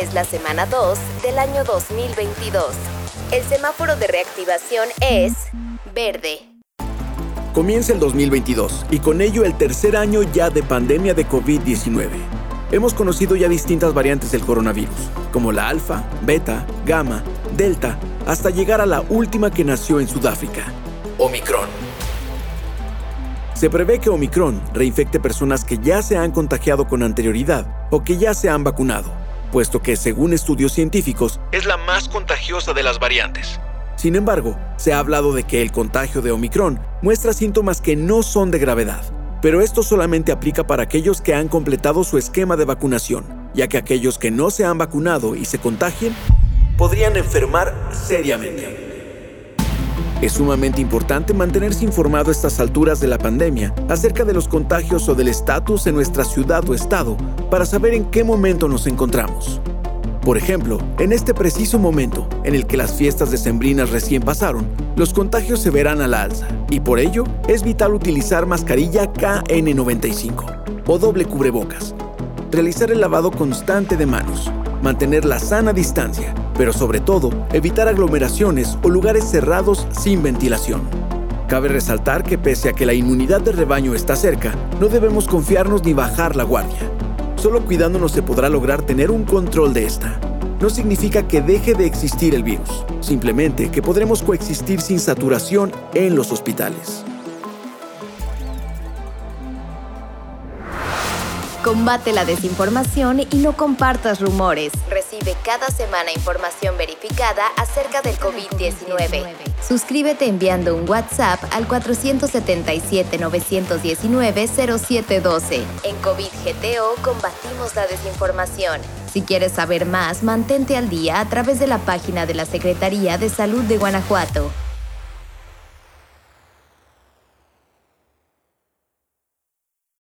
Es la semana 2 del año 2022. El semáforo de reactivación es verde. Comienza el 2022 y con ello el tercer año ya de pandemia de COVID-19. Hemos conocido ya distintas variantes del coronavirus, como la alfa, beta, gamma, delta, hasta llegar a la última que nació en Sudáfrica, Omicron. Se prevé que Omicron reinfecte personas que ya se han contagiado con anterioridad o que ya se han vacunado, puesto que, según estudios científicos, es la más contagiosa de las variantes. Sin embargo, se ha hablado de que el contagio de Omicron muestra síntomas que no son de gravedad, pero esto solamente aplica para aquellos que han completado su esquema de vacunación, ya que aquellos que no se han vacunado y se contagien podrían enfermar seriamente. Es sumamente importante mantenerse informado a estas alturas de la pandemia acerca de los contagios o del estatus en nuestra ciudad o estado para saber en qué momento nos encontramos. Por ejemplo, en este preciso momento en el que las fiestas decembrinas recién pasaron, los contagios se verán a la alza y por ello es vital utilizar mascarilla KN95 o doble cubrebocas, realizar el lavado constante de manos, mantener la sana distancia pero sobre todo evitar aglomeraciones o lugares cerrados sin ventilación. Cabe resaltar que pese a que la inmunidad de rebaño está cerca, no debemos confiarnos ni bajar la guardia. Solo cuidándonos se podrá lograr tener un control de esta. No significa que deje de existir el virus, simplemente que podremos coexistir sin saturación en los hospitales. Combate la desinformación y no compartas rumores. Recibe cada semana información verificada acerca del COVID-19. Suscríbete enviando un WhatsApp al 477-919-0712. En COVID GTO combatimos la desinformación. Si quieres saber más, mantente al día a través de la página de la Secretaría de Salud de Guanajuato.